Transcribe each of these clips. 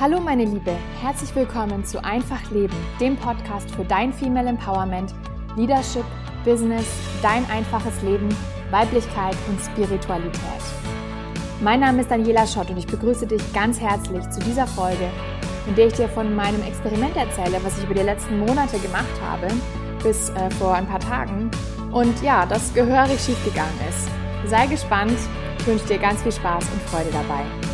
Hallo meine Liebe, herzlich willkommen zu Einfach Leben, dem Podcast für dein Female Empowerment, Leadership, Business, dein einfaches Leben, Weiblichkeit und Spiritualität. Mein Name ist Daniela Schott und ich begrüße dich ganz herzlich zu dieser Folge, in der ich dir von meinem Experiment erzähle, was ich über die letzten Monate gemacht habe, bis äh, vor ein paar Tagen. Und ja, das gehörig schief gegangen ist. Sei gespannt, ich wünsche dir ganz viel Spaß und Freude dabei.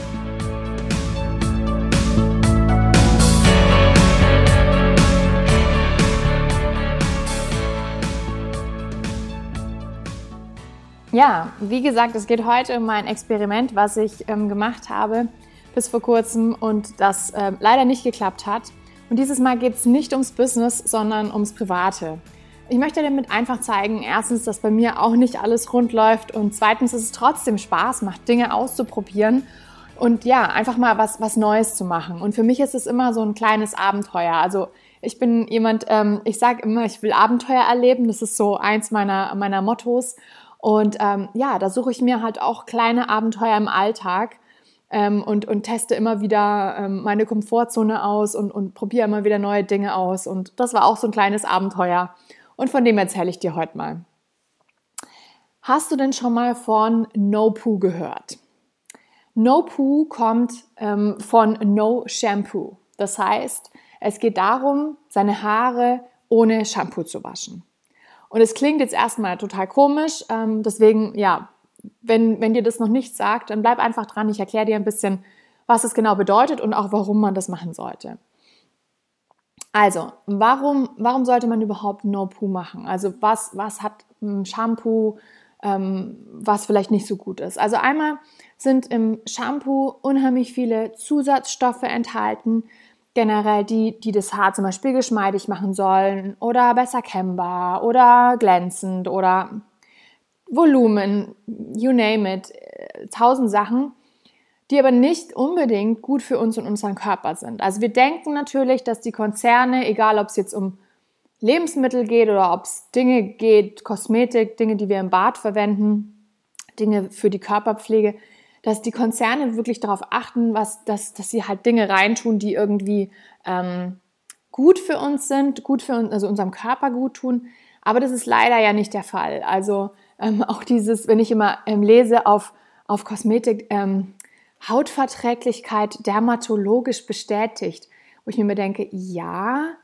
Ja, wie gesagt, es geht heute um mein Experiment, was ich ähm, gemacht habe bis vor kurzem und das äh, leider nicht geklappt hat. Und dieses Mal geht es nicht ums Business, sondern ums Private. Ich möchte damit einfach zeigen, erstens, dass bei mir auch nicht alles rund läuft und zweitens, dass es trotzdem Spaß macht, Dinge auszuprobieren und ja, einfach mal was, was Neues zu machen. Und für mich ist es immer so ein kleines Abenteuer. Also ich bin jemand, ähm, ich sage immer, ich will Abenteuer erleben. Das ist so eins meiner, meiner Mottos. Und ähm, ja, da suche ich mir halt auch kleine Abenteuer im Alltag ähm, und, und teste immer wieder ähm, meine Komfortzone aus und, und probiere immer wieder neue Dinge aus. Und das war auch so ein kleines Abenteuer. Und von dem erzähle ich dir heute mal. Hast du denn schon mal von No Poo gehört? No Poo kommt ähm, von No Shampoo. Das heißt, es geht darum, seine Haare ohne Shampoo zu waschen. Und es klingt jetzt erstmal total komisch, ähm, deswegen, ja, wenn, wenn dir das noch nicht sagt, dann bleib einfach dran. Ich erkläre dir ein bisschen, was es genau bedeutet und auch warum man das machen sollte. Also, warum, warum sollte man überhaupt No-Poo machen? Also, was, was hat ein Shampoo, ähm, was vielleicht nicht so gut ist? Also, einmal sind im Shampoo unheimlich viele Zusatzstoffe enthalten, generell, die, die das Haar zum Beispiel geschmeidig machen sollen oder besser kennbar oder glänzend oder Volumen, you name it, äh, tausend Sachen, die aber nicht unbedingt gut für uns und unseren Körper sind. Also wir denken natürlich, dass die Konzerne, egal ob es jetzt um Lebensmittel geht oder ob es Dinge geht, Kosmetik, Dinge, die wir im Bad verwenden, Dinge für die Körperpflege, dass die Konzerne wirklich darauf achten, was, dass, dass sie halt Dinge reintun, die irgendwie ähm, gut für uns sind, gut für uns, also unserem Körper gut tun. Aber das ist leider ja nicht der Fall. Also ähm, auch dieses, wenn ich immer ähm, lese auf, auf Kosmetik, ähm, Hautverträglichkeit dermatologisch bestätigt, wo ich mir denke, ja,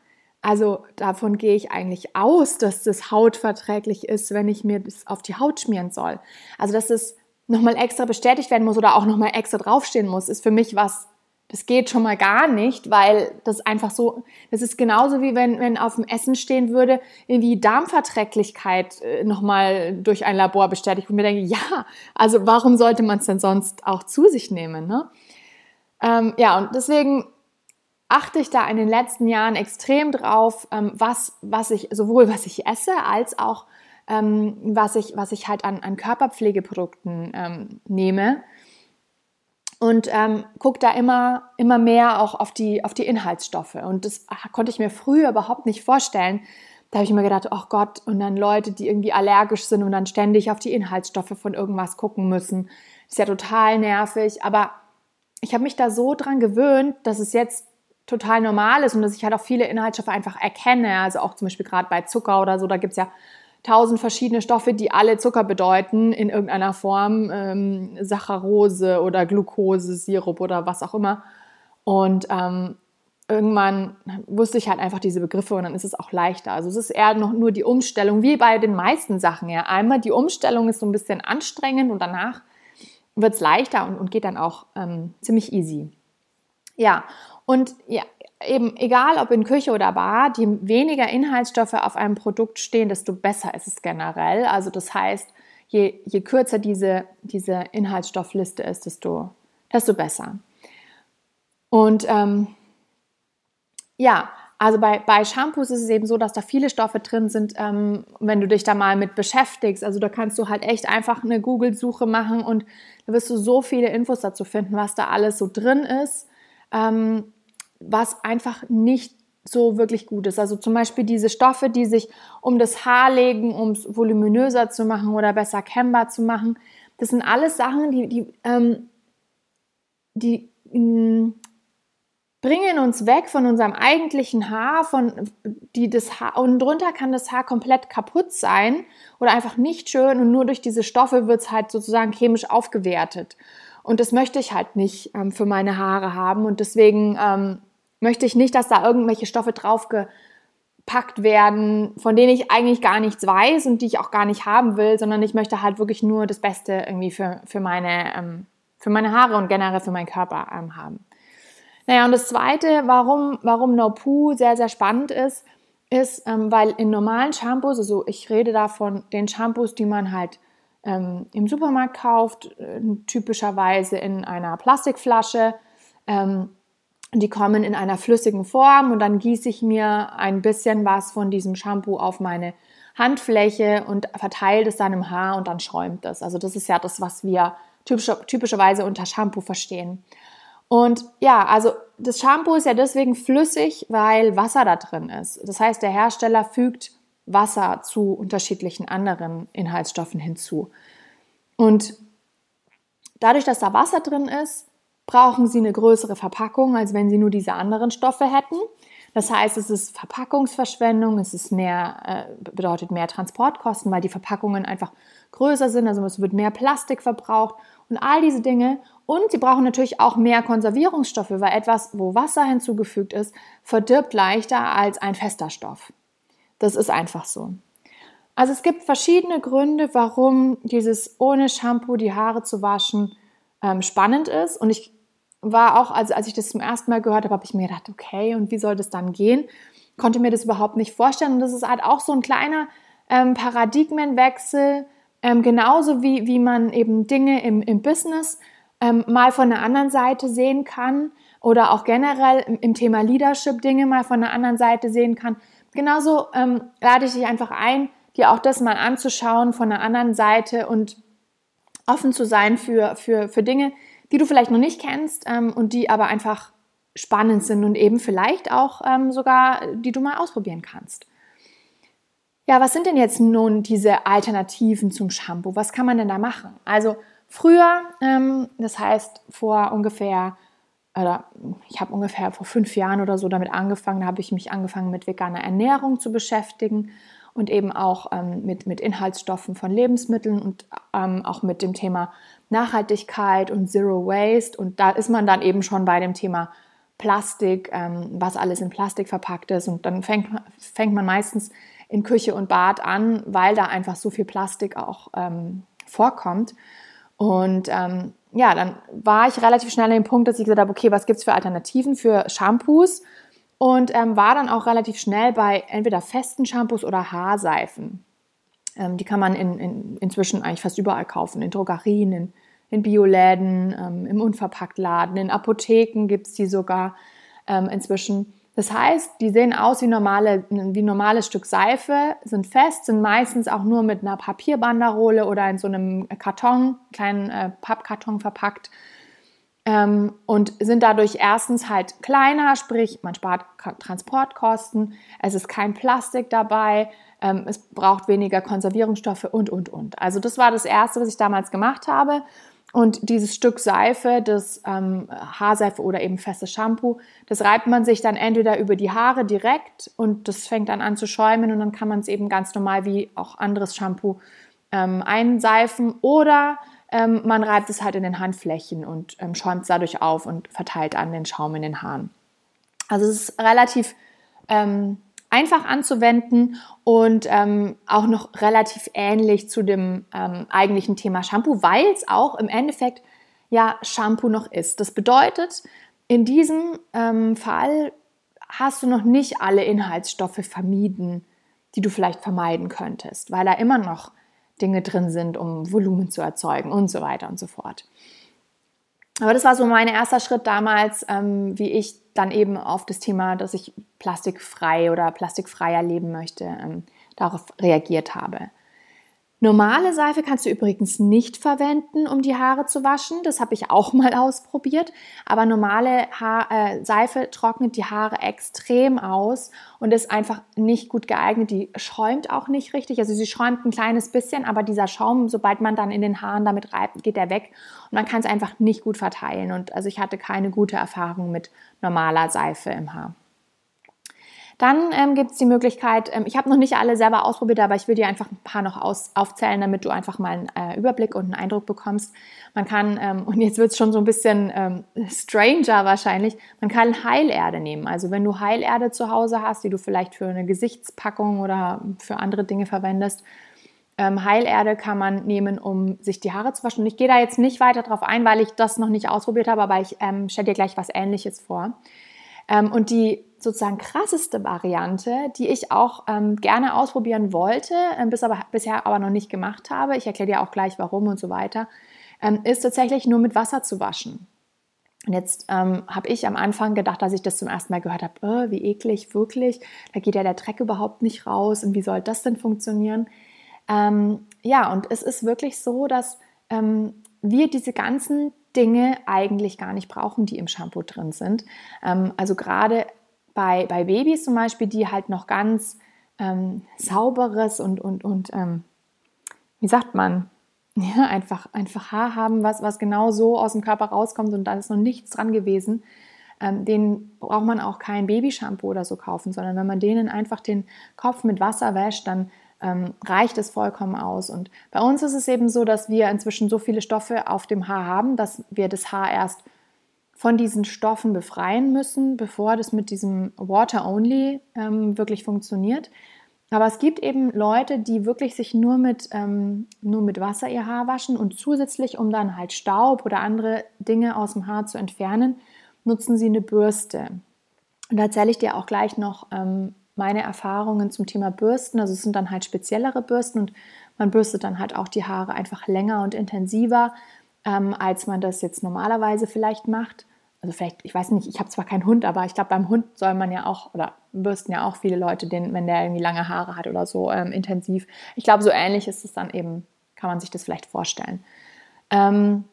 also davon gehe ich eigentlich aus, dass das hautverträglich ist, wenn ich mir das auf die Haut schmieren soll. Also dass es nochmal extra bestätigt werden muss oder auch nochmal extra draufstehen muss, ist für mich was, das geht schon mal gar nicht, weil das einfach so, das ist genauso wie wenn, wenn auf dem Essen stehen würde, irgendwie Darmverträglichkeit äh, nochmal durch ein Labor bestätigt, ich mir denke, ja, also warum sollte man es denn sonst auch zu sich nehmen? Ne? Ähm, ja, und deswegen achte ich da in den letzten Jahren extrem drauf, ähm, was, was ich, sowohl was ich esse, als auch ähm, was, ich, was ich halt an, an Körperpflegeprodukten ähm, nehme. Und ähm, gucke da immer, immer mehr auch auf die, auf die Inhaltsstoffe. Und das konnte ich mir früher überhaupt nicht vorstellen. Da habe ich mir gedacht, ach Gott, und dann Leute, die irgendwie allergisch sind und dann ständig auf die Inhaltsstoffe von irgendwas gucken müssen. Ist ja total nervig. Aber ich habe mich da so dran gewöhnt, dass es jetzt total normal ist und dass ich halt auch viele Inhaltsstoffe einfach erkenne. Also auch zum Beispiel gerade bei Zucker oder so, da gibt es ja tausend verschiedene Stoffe, die alle Zucker bedeuten in irgendeiner Form, ähm, Saccharose oder Glucose, Sirup oder was auch immer. Und ähm, irgendwann wusste ich halt einfach diese Begriffe und dann ist es auch leichter. Also es ist eher noch nur die Umstellung, wie bei den meisten Sachen. Ja. Einmal die Umstellung ist so ein bisschen anstrengend und danach wird es leichter und, und, geht dann auch ähm, ziemlich easy. Ja, und ja, eben egal ob in Küche oder Bar, je weniger Inhaltsstoffe auf einem Produkt stehen, desto besser ist es generell. Also das heißt, je, je kürzer diese, diese Inhaltsstoffliste ist, desto, desto besser. Und ähm, ja, also bei, bei Shampoos ist es eben so, dass da viele Stoffe drin sind, ähm, wenn du dich da mal mit beschäftigst. Also da kannst du halt echt einfach eine Google-Suche machen und da wirst du so viele Infos dazu finden, was da alles so drin ist. Ähm, was einfach nicht so wirklich gut ist. Also zum Beispiel diese Stoffe, die sich um das Haar legen, um es voluminöser zu machen oder besser kennbar zu machen. Das sind alles Sachen, die, die, ähm, die, mm, bringen uns weg von unserem eigentlichen Haar, von die das Haar und drunter kann das Haar komplett kaputt sein oder einfach nicht schön und nur durch diese Stoffe wird es halt sozusagen chemisch aufgewertet. Und das möchte ich halt nicht ähm, für meine Haare haben und deswegen ähm, möchte ich nicht, dass da irgendwelche Stoffe draufgepackt werden, von denen ich eigentlich gar nichts weiß und die ich auch gar nicht haben will, sondern ich möchte halt wirklich nur das Beste irgendwie für, für, meine, ähm, für meine Haare und generell für meinen Körper ähm, haben. Naja, und das Zweite, warum, warum No Poo sehr, sehr spannend ist, ist, ähm, weil in normalen Shampoos, also ich rede da von den Shampoos, die man halt ähm, im Supermarkt kauft, äh, typischerweise in einer Plastikflasche. Ähm, die kommen in einer flüssigen Form und dann gieße ich mir ein bisschen was von diesem Shampoo auf meine Handfläche und verteile es dann im Haar und dann schäumt es. Also das ist ja das, was wir typischerweise unter Shampoo verstehen. Und ja, also das Shampoo ist ja deswegen flüssig, weil Wasser da drin ist. Das heißt, der Hersteller fügt Wasser zu unterschiedlichen anderen Inhaltsstoffen hinzu. Und dadurch, dass da Wasser drin ist, brauchen sie eine größere Verpackung, als wenn sie nur diese anderen Stoffe hätten. Das heißt, es ist Verpackungsverschwendung, es ist mehr, äh, bedeutet mehr Transportkosten, weil die Verpackungen einfach größer sind, also es wird mehr Plastik verbraucht und all diese Dinge. Und sie brauchen natürlich auch mehr Konservierungsstoffe, weil etwas, wo Wasser hinzugefügt ist, verdirbt leichter als ein fester Stoff. Das ist einfach so. Also es gibt verschiedene Gründe, warum dieses ohne Shampoo die Haare zu waschen ähm, spannend ist. Und ich war auch, also als ich das zum ersten Mal gehört habe, habe ich mir gedacht, okay, und wie soll das dann gehen? Konnte mir das überhaupt nicht vorstellen. Und das ist halt auch so ein kleiner ähm, Paradigmenwechsel, ähm, genauso wie, wie man eben Dinge im, im Business ähm, mal von der anderen Seite sehen kann oder auch generell im, im, Thema Leadership Dinge mal von der anderen Seite sehen kann. Genauso ähm, lade ich dich einfach ein, dir auch das mal anzuschauen von der anderen Seite und offen zu sein für, für, für Dinge, die du vielleicht noch nicht kennst ähm, und die aber einfach spannend sind und eben vielleicht auch ähm, sogar, die du mal ausprobieren kannst. Ja, was sind denn jetzt nun diese Alternativen zum Shampoo? Was kann man denn da machen? Also früher, ähm, das heißt vor ungefähr, oder ich habe ungefähr vor fünf Jahren oder so damit angefangen, da habe ich mich angefangen mit veganer Ernährung zu beschäftigen und eben auch ähm, mit, mit Inhaltsstoffen von Lebensmitteln und ähm, auch mit dem Thema Nachhaltigkeit und Zero Waste. Und da ist man dann eben schon bei dem Thema Plastik, ähm, was alles in Plastik verpackt ist. Und dann fängt, fängt man meistens in Küche und Bad an, weil da einfach so viel Plastik auch ähm, vorkommt. Und ähm, ja, dann war ich relativ schnell an dem Punkt, dass ich gesagt habe, okay, was gibt es für Alternativen für Shampoos? Und ähm, war dann auch relativ schnell bei entweder festen Shampoos oder Haarseifen. Ähm, die kann man in, in, inzwischen eigentlich fast überall kaufen, in Drogerien, in, in Bioläden, ähm, im Unverpacktladen, in Apotheken gibt es die sogar ähm, inzwischen. Das heißt, die sehen aus wie, normale, wie normales Stück Seife, sind fest, sind meistens auch nur mit einer Papierbanderole oder in so einem Karton, kleinen äh, Pappkarton verpackt ähm, und sind dadurch erstens halt kleiner, sprich man spart Transportkosten, es ist kein Plastik dabei, ähm, es braucht weniger Konservierungsstoffe und, und, und. Also das war das Erste, was ich damals gemacht habe. Und dieses Stück Seife, das ähm, Haarseife oder eben festes Shampoo, das reibt man sich dann entweder über die Haare direkt und das fängt dann an zu schäumen und dann kann man es eben ganz normal wie auch anderes Shampoo ähm, einseifen oder ähm, man reibt es halt in den Handflächen und ähm, schäumt es dadurch auf und verteilt an den Schaum in den Haaren. Also es ist relativ ähm, einfach anzuwenden und ähm, auch noch relativ ähnlich zu dem ähm, eigentlichen Thema Shampoo, weil es auch im Endeffekt ja Shampoo noch ist. Das bedeutet, in diesem ähm, Fall hast du noch nicht alle Inhaltsstoffe vermieden, die du vielleicht vermeiden könntest, weil da immer noch Dinge drin sind, um Volumen zu erzeugen und so weiter und so fort. Aber das war so mein erster Schritt damals, ähm, wie ich dann eben auf das Thema, dass ich plastikfrei oder plastikfreier leben möchte, ähm, darauf reagiert habe. Normale Seife kannst du übrigens nicht verwenden, um die Haare zu waschen. Das habe ich auch mal ausprobiert. Aber normale Haar, äh, Seife trocknet die Haare extrem aus und ist einfach nicht gut geeignet. Die schäumt auch nicht richtig. Also sie schäumt ein kleines bisschen, aber dieser Schaum, sobald man dann in den Haaren damit reibt, geht er weg und man kann es einfach nicht gut verteilen. Und also ich hatte keine gute Erfahrung mit normaler Seife im Haar. Dann ähm, gibt es die Möglichkeit, ähm, ich habe noch nicht alle selber ausprobiert, aber ich will dir einfach ein paar noch aus, aufzählen, damit du einfach mal einen äh, Überblick und einen Eindruck bekommst. Man kann, ähm, und jetzt wird es schon so ein bisschen ähm, stranger wahrscheinlich, man kann Heilerde nehmen. Also wenn du Heilerde zu Hause hast, die du vielleicht für eine Gesichtspackung oder für andere Dinge verwendest, ähm, Heilerde kann man nehmen, um sich die Haare zu waschen. Und ich gehe da jetzt nicht weiter drauf ein, weil ich das noch nicht ausprobiert habe, aber ich ähm, stelle dir gleich was Ähnliches vor. Ähm, und die sozusagen krasseste Variante, die ich auch ähm, gerne ausprobieren wollte, äh, bis aber, bisher aber noch nicht gemacht habe, ich erkläre dir auch gleich warum und so weiter, ähm, ist tatsächlich nur mit Wasser zu waschen. Und jetzt ähm, habe ich am Anfang gedacht, dass ich das zum ersten Mal gehört habe, oh, wie eklig, wirklich, da geht ja der Dreck überhaupt nicht raus und wie soll das denn funktionieren? Ähm, ja, und es ist wirklich so, dass ähm, wir diese ganzen Dinge eigentlich gar nicht brauchen, die im Shampoo drin sind. Ähm, also gerade bei, bei Babys zum Beispiel, die halt noch ganz ähm, sauberes und, und, und ähm, wie sagt man, ja, einfach, einfach Haar haben, was, was genau so aus dem Körper rauskommt und da ist noch nichts dran gewesen. Ähm, den braucht man auch kein Babyshampoo oder so kaufen, sondern wenn man denen einfach den Kopf mit Wasser wäscht, dann ähm, reicht es vollkommen aus. Und bei uns ist es eben so, dass wir inzwischen so viele Stoffe auf dem Haar haben, dass wir das Haar erst von diesen Stoffen befreien müssen, bevor das mit diesem Water Only ähm, wirklich funktioniert. Aber es gibt eben Leute, die wirklich sich nur mit, ähm, nur mit Wasser ihr Haar waschen und zusätzlich, um dann halt Staub oder andere Dinge aus dem Haar zu entfernen, nutzen sie eine Bürste. Und da erzähle ich dir auch gleich noch ähm, meine Erfahrungen zum Thema Bürsten. Also es sind dann halt speziellere Bürsten und man bürstet dann halt auch die Haare einfach länger und intensiver, ähm, als man das jetzt normalerweise vielleicht macht. Also vielleicht, ich weiß nicht, ich habe zwar keinen Hund, aber ich glaube, beim Hund soll man ja auch, oder bürsten ja auch viele Leute, den, wenn der irgendwie lange Haare hat oder so, ähm, intensiv. Ich glaube, so ähnlich ist es dann eben, kann man sich das vielleicht vorstellen. Ähm,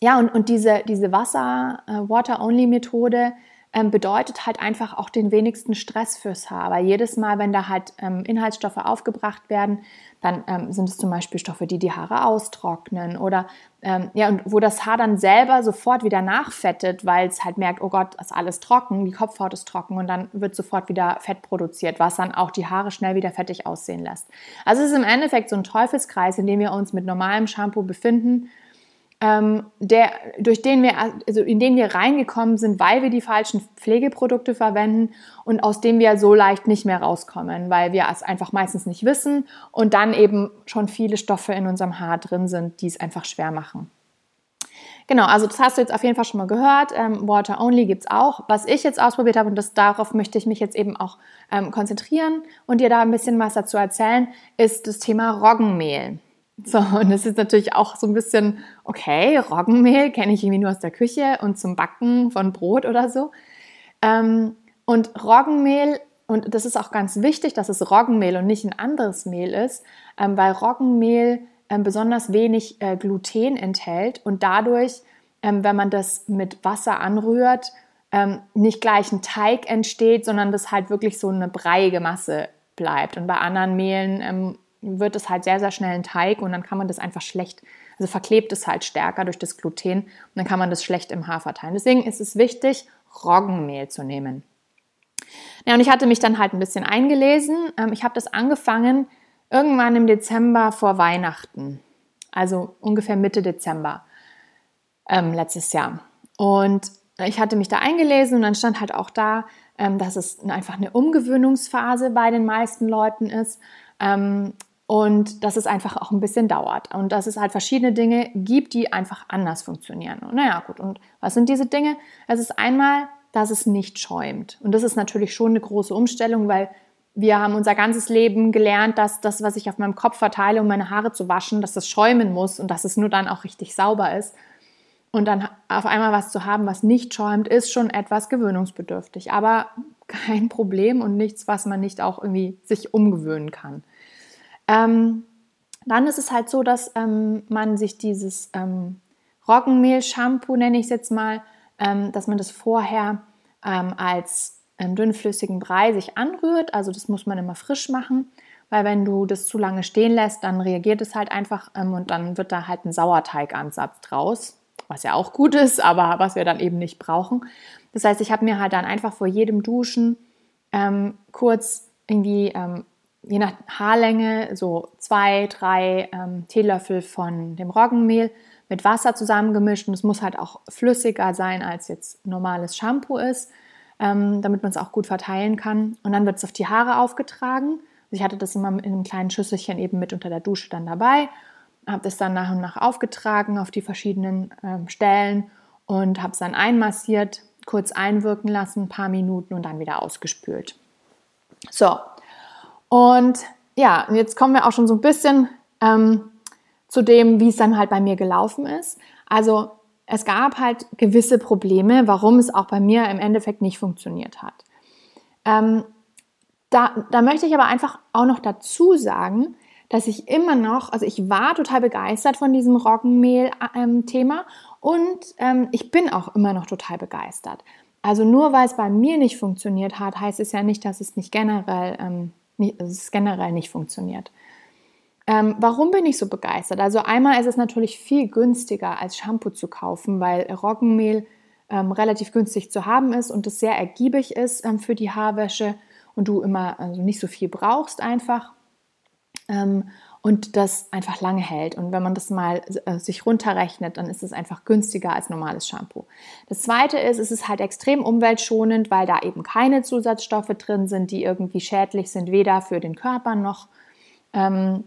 ja, und, und diese, diese Wasser-Water-Only-Methode, äh, ähm, bedeutet halt einfach auch den wenigsten Stress fürs Haar. Weil jedes Mal, wenn da halt ähm, Inhaltsstoffe aufgebracht werden, dann ähm, sind es zum Beispiel Stoffe, die die Haare austrocknen oder ähm, ja, und wo das Haar dann selber sofort wieder nachfettet, weil es halt merkt, oh Gott, ist alles trocken, die Kopfhaut ist trocken und dann wird sofort wieder Fett produziert, was dann auch die Haare schnell wieder fettig aussehen lässt. Also es ist im Endeffekt so ein Teufelskreis, in dem wir uns mit normalem Shampoo befinden ähm, der, durch den wir, also in den wir reingekommen sind, weil wir die falschen Pflegeprodukte verwenden und aus dem wir so leicht nicht mehr rauskommen, weil wir es einfach meistens nicht wissen und dann eben schon viele Stoffe in unserem Haar drin sind, die es einfach schwer machen. Genau, also das hast du jetzt auf jeden Fall schon mal gehört. Ähm, Water Only gibt es auch. Was ich jetzt ausprobiert habe, und das, darauf möchte ich mich jetzt eben auch ähm, konzentrieren und dir da ein bisschen was dazu erzählen, ist das Thema Roggenmehl. So, und das ist natürlich auch so ein bisschen, okay, Roggenmehl kenne ich irgendwie nur aus der Küche und zum Backen von Brot oder so. Ähm, und Roggenmehl, und das ist auch ganz wichtig, dass es Roggenmehl und nicht ein anderes Mehl ist, ähm, weil Roggenmehl ähm, besonders wenig äh, Gluten enthält und dadurch, ähm, wenn man das mit Wasser anrührt, ähm, nicht gleich ein Teig entsteht, sondern das halt wirklich so eine breiige Masse bleibt. Und bei anderen Mehlen ähm, wird es halt sehr, sehr schnell ein Teig und dann kann man das einfach schlecht, also verklebt es halt stärker durch das Gluten und dann kann man das schlecht im Haar verteilen. Deswegen ist es wichtig, Roggenmehl zu nehmen. Ja, und ich hatte mich dann halt ein bisschen eingelesen. Ähm, ich habe das angefangen irgendwann im Dezember vor Weihnachten, also ungefähr Mitte Dezember ähm, letztes Jahr. Und ich hatte mich da eingelesen und dann stand halt auch da, ähm, dass es einfach eine Umgewöhnungsphase bei den meisten Leuten ist. Ähm, und dass es einfach auch ein bisschen dauert und dass es halt verschiedene Dinge gibt, die einfach anders funktionieren. Und naja, gut, und was sind diese Dinge? Es ist einmal, dass es nicht schäumt. Und das ist natürlich schon eine große Umstellung, weil wir haben unser ganzes Leben gelernt, dass das, was ich auf meinem Kopf verteile, um meine Haare zu waschen, dass das schäumen muss und dass es nur dann auch richtig sauber ist. Und dann auf einmal was zu haben, was nicht schäumt, ist schon etwas gewöhnungsbedürftig. Aber kein Problem und nichts, was man nicht auch irgendwie sich umgewöhnen kann. Ähm, Dann ist es halt so, dass ähm, man sich dieses ähm, Roggenmehl-Shampoo, nenne ich es jetzt mal, ähm, dass man das vorher ähm, als ähm, dünnflüssigen Brei sich anrührt. Also das muss man immer frisch machen, weil wenn du das zu lange stehen lässt, dann reagiert es halt einfach und dann wird da halt ein Sauerteigansatz draus, was ja auch gut ist, aber was wir dann eben nicht brauchen. Das heißt, ich habe mir halt dann einfach vor jedem Duschen kurz irgendwie je nach Haarlänge so zwei, drei ähm, Teelöffel von dem Roggenmehl mit Wasser zusammengemischt und es muss halt auch flüssiger sein, als jetzt normales Shampoo ist, ähm, damit man es auch gut verteilen kann. Und dann wird es auf die Haare aufgetragen. Also ich hatte das immer in einem kleinen Schüsselchen eben mit unter der Dusche dann dabei, habe das dann nach und nach aufgetragen auf die verschiedenen ähm, Stellen und habe es dann einmassiert, kurz einwirken lassen, ein paar Minuten und dann wieder ausgespült. So, und ja, jetzt kommen wir auch schon so ein bisschen ähm, zu dem, wie es dann halt bei mir gelaufen ist. Also es gab halt gewisse Probleme, warum es auch bei mir im Endeffekt nicht funktioniert hat. Ähm, da, da möchte ich aber einfach auch noch dazu sagen, dass ich immer noch, also ich war total begeistert von diesem Roggenmehl-Thema und ähm, ich bin auch immer noch total begeistert. Also nur weil es bei mir nicht funktioniert hat, heißt es ja nicht, dass es nicht generell, ähm, nicht, es generell nicht funktioniert. Ähm, warum bin ich so begeistert? Also einmal ist es natürlich viel günstiger als Shampoo zu kaufen, weil Roggenmehl ähm, relativ günstig zu haben ist und es sehr ergiebig ist ähm, für die Haarwäsche und du immer also nicht so viel brauchst einfach. Und das einfach lange hält. Und wenn man das mal äh, sich runterrechnet, dann ist es einfach günstiger als normales Shampoo. Das zweite ist, es ist halt extrem umweltschonend, weil da eben keine Zusatzstoffe drin sind, die irgendwie schädlich sind, weder für den Körper noch ähm,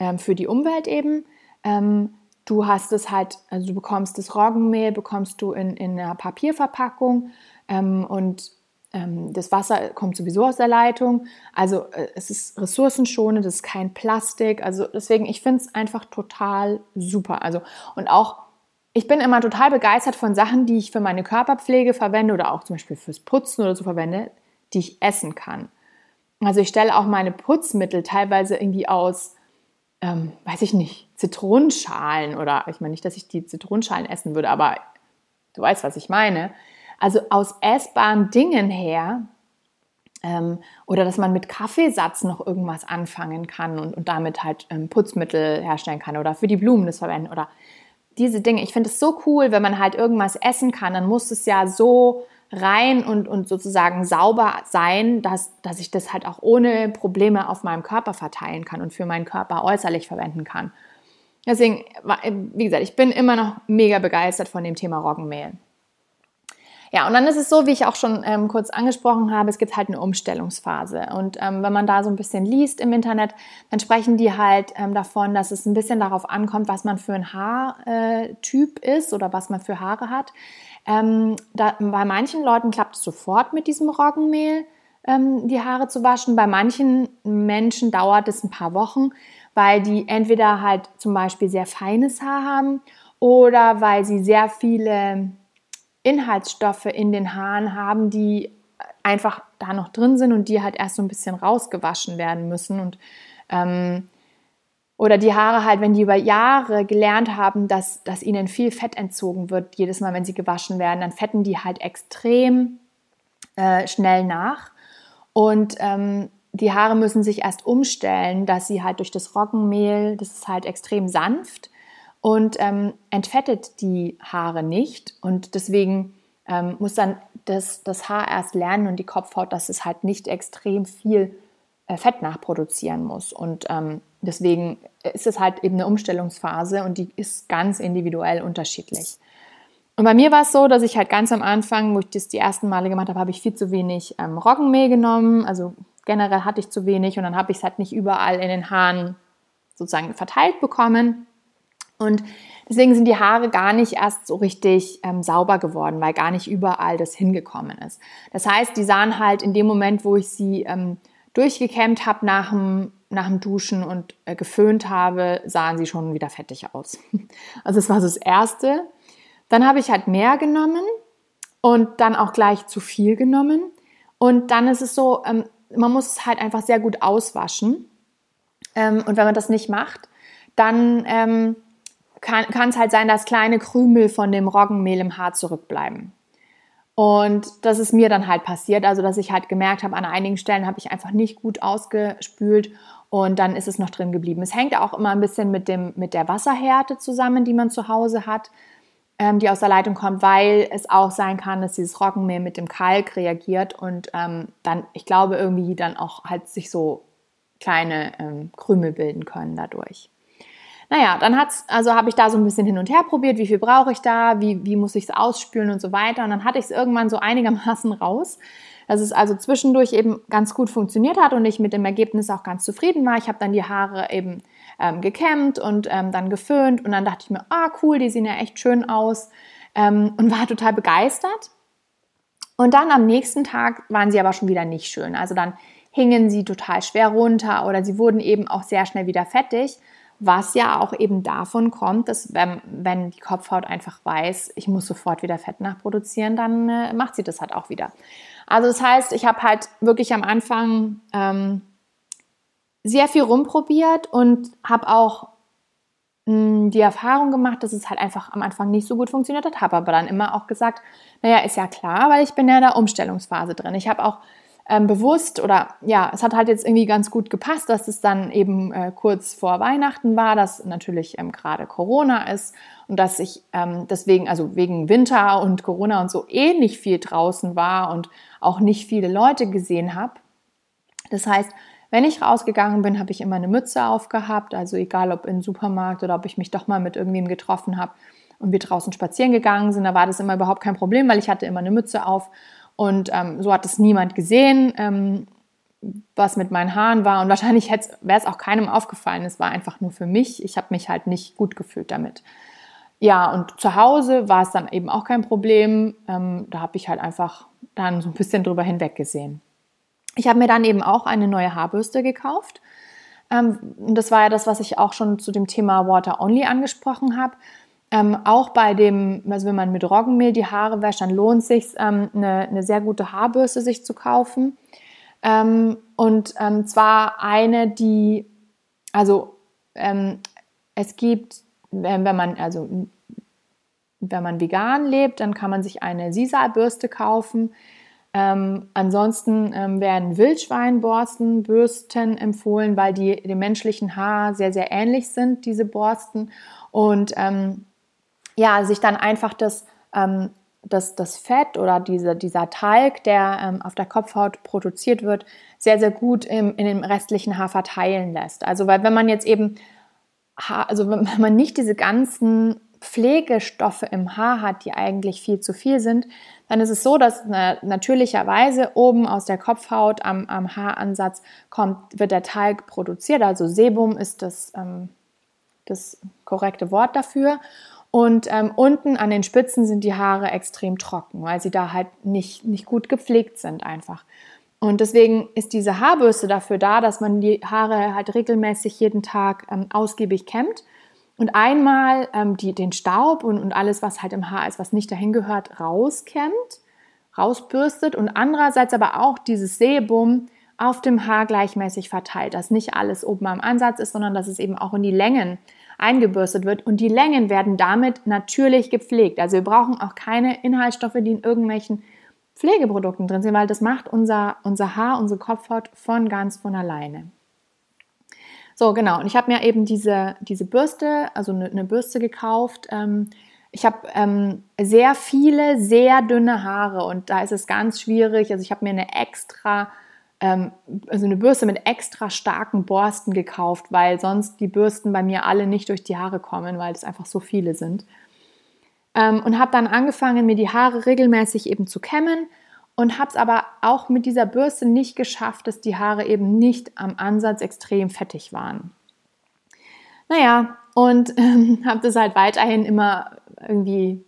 ähm, für die Umwelt eben. Ähm, du hast es halt, also du bekommst das Roggenmehl, bekommst du in, in einer Papierverpackung ähm, und das Wasser kommt sowieso aus der Leitung. Also äh, es ist ressourcenschonend, es ist kein Plastik. Also deswegen, ich finde es einfach total super. Also und auch, ich bin immer total begeistert von Sachen, die ich für meine Körperpflege verwende oder auch zum Beispiel fürs Putzen oder so verwende, die ich essen kann. Also ich stelle auch meine Putzmittel teilweise irgendwie aus, ähm, weiß ich nicht, Zitronenschalen oder ich meine nicht, dass ich die Zitronenschalen essen würde, aber du weißt, was ich meine. Also aus essbaren Dingen her ähm, oder dass man mit Kaffeesatz noch irgendwas anfangen kann und, und damit halt ähm, Putzmittel herstellen kann oder für die Blumen das verwenden oder diese Dinge. Ich finde es so cool, wenn man halt irgendwas essen kann, dann muss es ja so rein und, und sozusagen sauber sein, dass, dass ich das halt auch ohne Probleme auf meinem Körper verteilen kann und für meinen Körper äußerlich verwenden kann. Deswegen, wie gesagt, ich bin immer noch mega begeistert von dem Thema Roggenmehl. Ja, und dann ist es so, wie ich auch schon ähm, kurz angesprochen habe, es gibt halt eine Umstellungsphase. Und ähm, wenn man da so ein bisschen liest im Internet, dann sprechen die halt ähm, davon, dass es ein bisschen darauf ankommt, was man für ein Haartyp ist oder was man für Haare hat. Ähm, da, bei manchen Leuten klappt es sofort mit diesem Roggenmehl, ähm, die Haare zu waschen. Bei manchen Menschen dauert es ein paar Wochen, weil die entweder halt zum Beispiel sehr feines Haar haben oder weil sie sehr viele Inhaltsstoffe in den Haaren haben, die einfach da noch drin sind und die halt erst so ein bisschen rausgewaschen werden müssen und ähm, oder die Haare halt, wenn die über Jahre gelernt haben, dass, dass ihnen viel Fett entzogen wird, jedes Mal, wenn sie gewaschen werden, dann fetten die halt extrem äh, schnell nach. Und ähm, die Haare müssen sich erst umstellen, dass sie halt durch das Roggenmehl, das ist halt extrem sanft und ähm, entfettet die Haare nicht. Und deswegen ähm, muss dann das, das Haar erst lernen und die Kopfhaut, dass es halt nicht extrem viel äh, Fett nachproduzieren muss. Und ähm, deswegen ist es halt eben eine Umstellungsphase und die ist ganz individuell unterschiedlich. Und bei mir war es so, dass ich halt ganz am Anfang, wo ich das die ersten Male gemacht habe, habe ich viel zu wenig ähm, Roggenmehl genommen. Also generell hatte ich zu wenig und dann habe ich es halt nicht überall in den Haaren sozusagen verteilt bekommen. Und deswegen sind die Haare gar nicht erst so richtig ähm, sauber geworden, weil gar nicht überall das hingekommen ist. Das heißt, die sahen halt in dem Moment, wo ich sie ähm, durchgekämmt habe nach dem, nach dem Duschen und äh, geföhnt habe, sahen sie schon wieder fettig aus. Also das war so das Erste. Dann habe ich halt mehr genommen und dann auch gleich zu viel genommen. Und dann ist es so, ähm, man muss es halt einfach sehr gut auswaschen. Ähm, und wenn man das nicht macht, dann ähm, kann es halt sein, dass kleine Krümel von dem Roggenmehl im Haar zurückbleiben. Und das ist mir dann halt passiert, also dass ich halt gemerkt habe, an einigen Stellen habe ich einfach nicht gut ausgespült und dann ist es noch drin geblieben. Es hängt auch immer ein bisschen mit, dem, mit der Wasserhärte zusammen, die man zu Hause hat, ähm, die aus der Leitung kommt, weil es auch sein kann, dass dieses Roggenmehl mit dem Kalk reagiert und ähm, dann, ich glaube, irgendwie dann auch halt sich so kleine ähm, Krümel bilden können dadurch. Naja, dann hat's, also habe ich da so ein bisschen hin und her probiert, wie viel brauche ich da, wie, wie muss ich es ausspülen und so weiter. Und dann hatte ich es irgendwann so einigermaßen raus, dass es also zwischendurch eben ganz gut funktioniert hat und ich mit dem Ergebnis auch ganz zufrieden war. Ich habe dann die Haare eben ähm, gekämmt und ähm, dann geföhnt und dann dachte ich mir, ah cool, die sehen ja echt schön aus ähm, und war total begeistert. Und dann am nächsten Tag waren sie aber schon wieder nicht schön. Also dann hingen sie total schwer runter oder sie wurden eben auch sehr schnell wieder fettig was ja auch eben davon kommt, dass wenn, wenn die Kopfhaut einfach weiß, ich muss sofort wieder Fett nachproduzieren, dann äh, macht sie das halt auch wieder. Also das heißt, ich habe halt wirklich am Anfang ähm, sehr viel rumprobiert und habe auch hm, die Erfahrung gemacht, dass es halt einfach am Anfang nicht so gut funktioniert hat, habe aber dann immer auch gesagt, naja, ist ja klar, weil ich bin ja in der Umstellungsphase drin. Ich habe auch ähm, bewusst oder ja, es hat halt jetzt irgendwie ganz gut gepasst, dass es dann eben äh, kurz vor Weihnachten war, dass natürlich ähm, gerade Corona ist und dass ich ähm, deswegen, also wegen Winter und Corona und so eh nicht viel draußen war und auch nicht viele Leute gesehen habe. Das heißt, wenn ich rausgegangen bin, habe ich immer eine Mütze aufgehabt, also egal ob im Supermarkt oder ob ich mich doch mal mit irgendwem getroffen habe und wir draußen spazieren gegangen sind, da war das immer überhaupt kein Problem, weil ich hatte immer eine Mütze auf und ähm, so hat es niemand gesehen, ähm, was mit meinen Haaren war. Und wahrscheinlich wäre es auch keinem aufgefallen. Es war einfach nur für mich. Ich habe mich halt nicht gut gefühlt damit. Ja, und zu Hause war es dann eben auch kein Problem. Ähm, da habe ich halt einfach dann so ein bisschen drüber hinweggesehen. Ich habe mir dann eben auch eine neue Haarbürste gekauft. Ähm, das war ja das, was ich auch schon zu dem Thema Water Only angesprochen habe. Ähm, auch bei dem, also wenn man mit Roggenmehl die Haare wäscht, dann lohnt es sich, ähm, eine, eine, sehr gute Haarbürste sich zu kaufen. Ähm, und ähm, zwar eine, die, also ähm, es gibt, wenn man, also wenn man vegan lebt, dann kann man sich eine Sisa-Bürste kaufen. Ähm, ansonsten werden Wildschweinborsten, Bürsten empfohlen, weil die dem menschlichen Haar sehr, sehr ähnlich sind, diese Borsten. Und ähm, ja, sich dann einfach das, ähm, das, das Fett oder diese, dieser Talg, der ähm, auf der Kopfhaut produziert wird, sehr, sehr gut im, in dem restlichen Haar verteilen lässt. Also, weil wenn man jetzt eben, also wenn man nicht diese ganzen Pflegestoffe im Haar hat, die eigentlich viel zu viel sind, dann ist es so, dass natürlicherweise oben aus der Kopfhaut am, am Haaransatz kommt, wird der Talg produziert. Also Sebum ist das, ähm, das korrekte Wort dafür. Und ähm, unten an den Spitzen sind die Haare extrem trocken, weil sie da halt nicht, nicht gut gepflegt sind einfach. Und deswegen ist diese Haarbürste dafür da, dass man die Haare halt regelmäßig jeden Tag ähm, ausgiebig kämmt und einmal ähm, die, den Staub und, und alles, was halt im Haar ist, was nicht dahin gehört, rauskämmt, rausbürstet und andererseits aber auch dieses Sebum auf dem Haar gleichmäßig verteilt, dass nicht alles oben am Ansatz ist, sondern dass es eben auch in die Längen eingebürstet wird und die Längen werden damit natürlich gepflegt. Also wir brauchen auch keine Inhaltsstoffe, die in irgendwelchen Pflegeprodukten drin sind, weil das macht unser, unser Haar, unsere Kopfhaut von ganz von alleine. So, genau. Und ich habe mir eben diese, diese Bürste, also eine, eine Bürste gekauft. Ähm, ich habe ähm, sehr viele, sehr dünne Haare und da ist es ganz schwierig. Also ich habe mir eine extra ähm, also eine Bürste mit extra starken Borsten gekauft, weil sonst die Bürsten bei mir alle nicht durch die Haare kommen, weil es einfach so viele sind. Ähm, und habe dann angefangen, mir die Haare regelmäßig eben zu kämmen und habe es aber auch mit dieser Bürste nicht geschafft, dass die Haare eben nicht am Ansatz extrem fettig waren. Naja, und ähm, habe das halt weiterhin immer irgendwie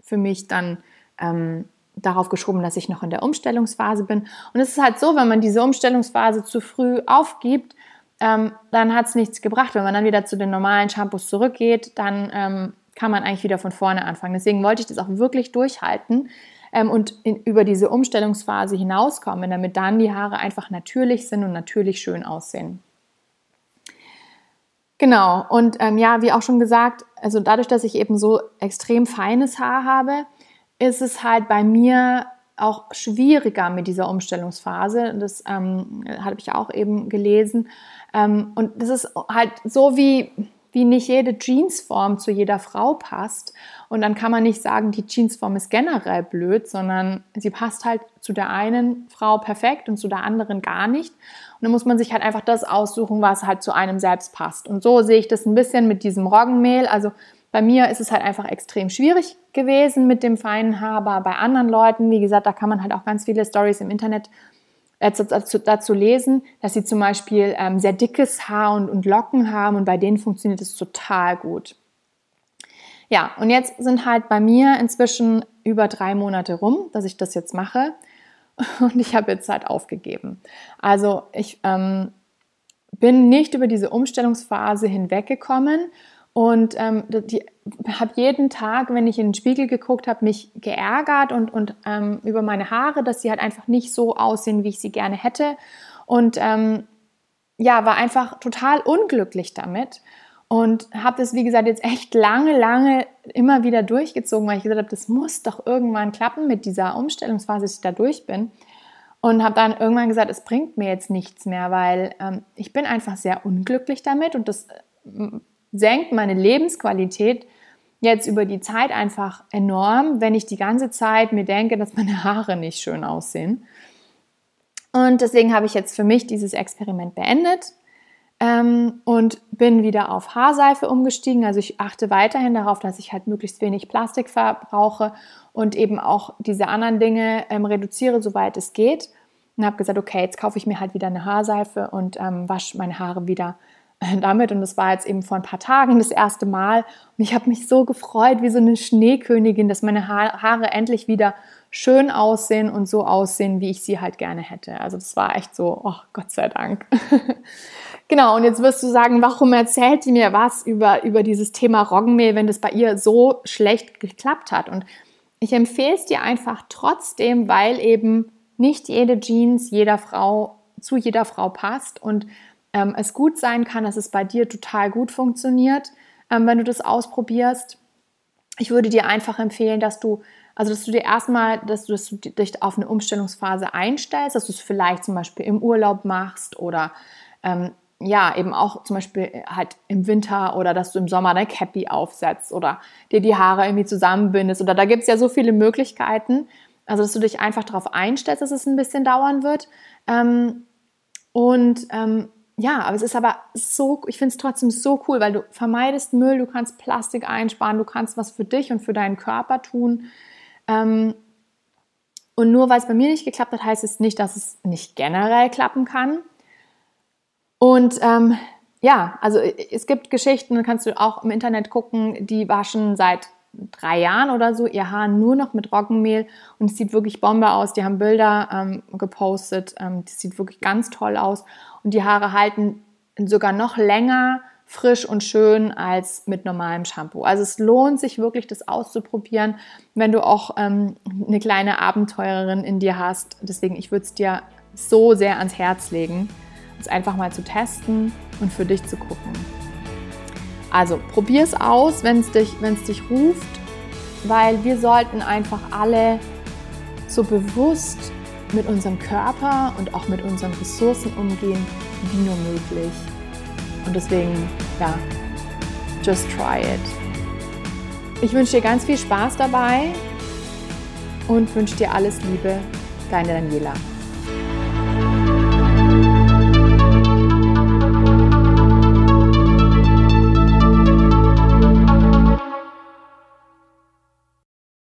für mich dann ähm, darauf geschoben, dass ich noch in der Umstellungsphase bin. Und es ist halt so, wenn man diese Umstellungsphase zu früh aufgibt, ähm, dann hat es nichts gebracht. Wenn man dann wieder zu den normalen Shampoos zurückgeht, dann ähm, kann man eigentlich wieder von vorne anfangen. Deswegen wollte ich das auch wirklich durchhalten ähm, und in, über diese Umstellungsphase hinauskommen, damit dann die Haare einfach natürlich sind und natürlich schön aussehen. Genau, und ähm, ja, wie auch schon gesagt, also dadurch, dass ich eben so extrem feines Haar habe, ist es halt bei mir auch schwieriger mit dieser Umstellungsphase. Das ähm, habe ich auch eben gelesen. Ähm, und das ist halt so wie, wie nicht jede Jeansform zu jeder Frau passt. Und dann kann man nicht sagen, die Jeansform ist generell blöd, sondern sie passt halt zu der einen Frau perfekt und zu der anderen gar nicht. Und dann muss man sich halt einfach das aussuchen, was halt zu einem selbst passt. Und so sehe ich das ein bisschen mit diesem Roggenmehl. Also bei mir ist es halt einfach extrem schwierig gewesen mit dem feinen Haar, aber bei anderen Leuten, wie gesagt, da kann man halt auch ganz viele Stories im Internet dazu, dazu lesen, dass sie zum Beispiel ähm, sehr dickes Haar und, und Locken haben und bei denen funktioniert es total gut. Ja, und jetzt sind halt bei mir inzwischen über drei Monate rum, dass ich das jetzt mache. Und ich habe jetzt halt aufgegeben. Also ich ähm, bin nicht über diese Umstellungsphase hinweggekommen und ähm, habe jeden Tag, wenn ich in den Spiegel geguckt habe, mich geärgert und, und ähm, über meine Haare, dass sie halt einfach nicht so aussehen, wie ich sie gerne hätte. Und ähm, ja, war einfach total unglücklich damit. Und habe das, wie gesagt, jetzt echt lange, lange immer wieder durchgezogen, weil ich gesagt habe, das muss doch irgendwann klappen mit dieser Umstellungsphase, dass ich da durch bin. Und habe dann irgendwann gesagt, es bringt mir jetzt nichts mehr, weil ähm, ich bin einfach sehr unglücklich damit und das senkt meine Lebensqualität jetzt über die Zeit einfach enorm, wenn ich die ganze Zeit mir denke, dass meine Haare nicht schön aussehen. Und deswegen habe ich jetzt für mich dieses Experiment beendet ähm, und bin wieder auf Haarseife umgestiegen. Also ich achte weiterhin darauf, dass ich halt möglichst wenig Plastik verbrauche und eben auch diese anderen Dinge ähm, reduziere, soweit es geht. Und habe gesagt, okay, jetzt kaufe ich mir halt wieder eine Haarseife und ähm, wasche meine Haare wieder damit und das war jetzt eben vor ein paar Tagen das erste Mal und ich habe mich so gefreut wie so eine Schneekönigin, dass meine Haare endlich wieder schön aussehen und so aussehen, wie ich sie halt gerne hätte. Also das war echt so, oh Gott sei Dank. genau, und jetzt wirst du sagen, warum erzählt die mir was über, über dieses Thema Roggenmehl, wenn das bei ihr so schlecht geklappt hat? Und ich empfehle es dir einfach trotzdem, weil eben nicht jede Jeans jeder Frau zu jeder Frau passt und ähm, es gut sein kann, dass es bei dir total gut funktioniert, ähm, wenn du das ausprobierst. Ich würde dir einfach empfehlen, dass du, also dass du dir erstmal, dass du, dass du dich auf eine Umstellungsphase einstellst, dass du es vielleicht zum Beispiel im Urlaub machst oder ähm, ja, eben auch zum Beispiel halt im Winter oder dass du im Sommer dein Cappy aufsetzt oder dir die Haare irgendwie zusammenbindest oder da gibt es ja so viele Möglichkeiten. Also, dass du dich einfach darauf einstellst, dass es ein bisschen dauern wird. Ähm, und ähm, ja, aber es ist aber so, ich finde es trotzdem so cool, weil du vermeidest Müll, du kannst Plastik einsparen, du kannst was für dich und für deinen Körper tun. Ähm, und nur weil es bei mir nicht geklappt hat, heißt es nicht, dass es nicht generell klappen kann. Und ähm, ja, also es gibt Geschichten, kannst du auch im Internet gucken, die waschen seit drei Jahren oder so ihr Haar nur noch mit Roggenmehl und es sieht wirklich Bombe aus. Die haben Bilder ähm, gepostet, ähm, das sieht wirklich ganz toll aus und die Haare halten sogar noch länger frisch und schön als mit normalem Shampoo. Also es lohnt sich wirklich, das auszuprobieren, wenn du auch ähm, eine kleine Abenteurerin in dir hast. Deswegen, ich würde es dir so sehr ans Herz legen, es einfach mal zu testen und für dich zu gucken. Also probier es aus, wenn es dich, dich ruft, weil wir sollten einfach alle so bewusst mit unserem Körper und auch mit unseren Ressourcen umgehen, wie nur möglich. Und deswegen, ja, just try it. Ich wünsche dir ganz viel Spaß dabei und wünsche dir alles Liebe. Deine Daniela.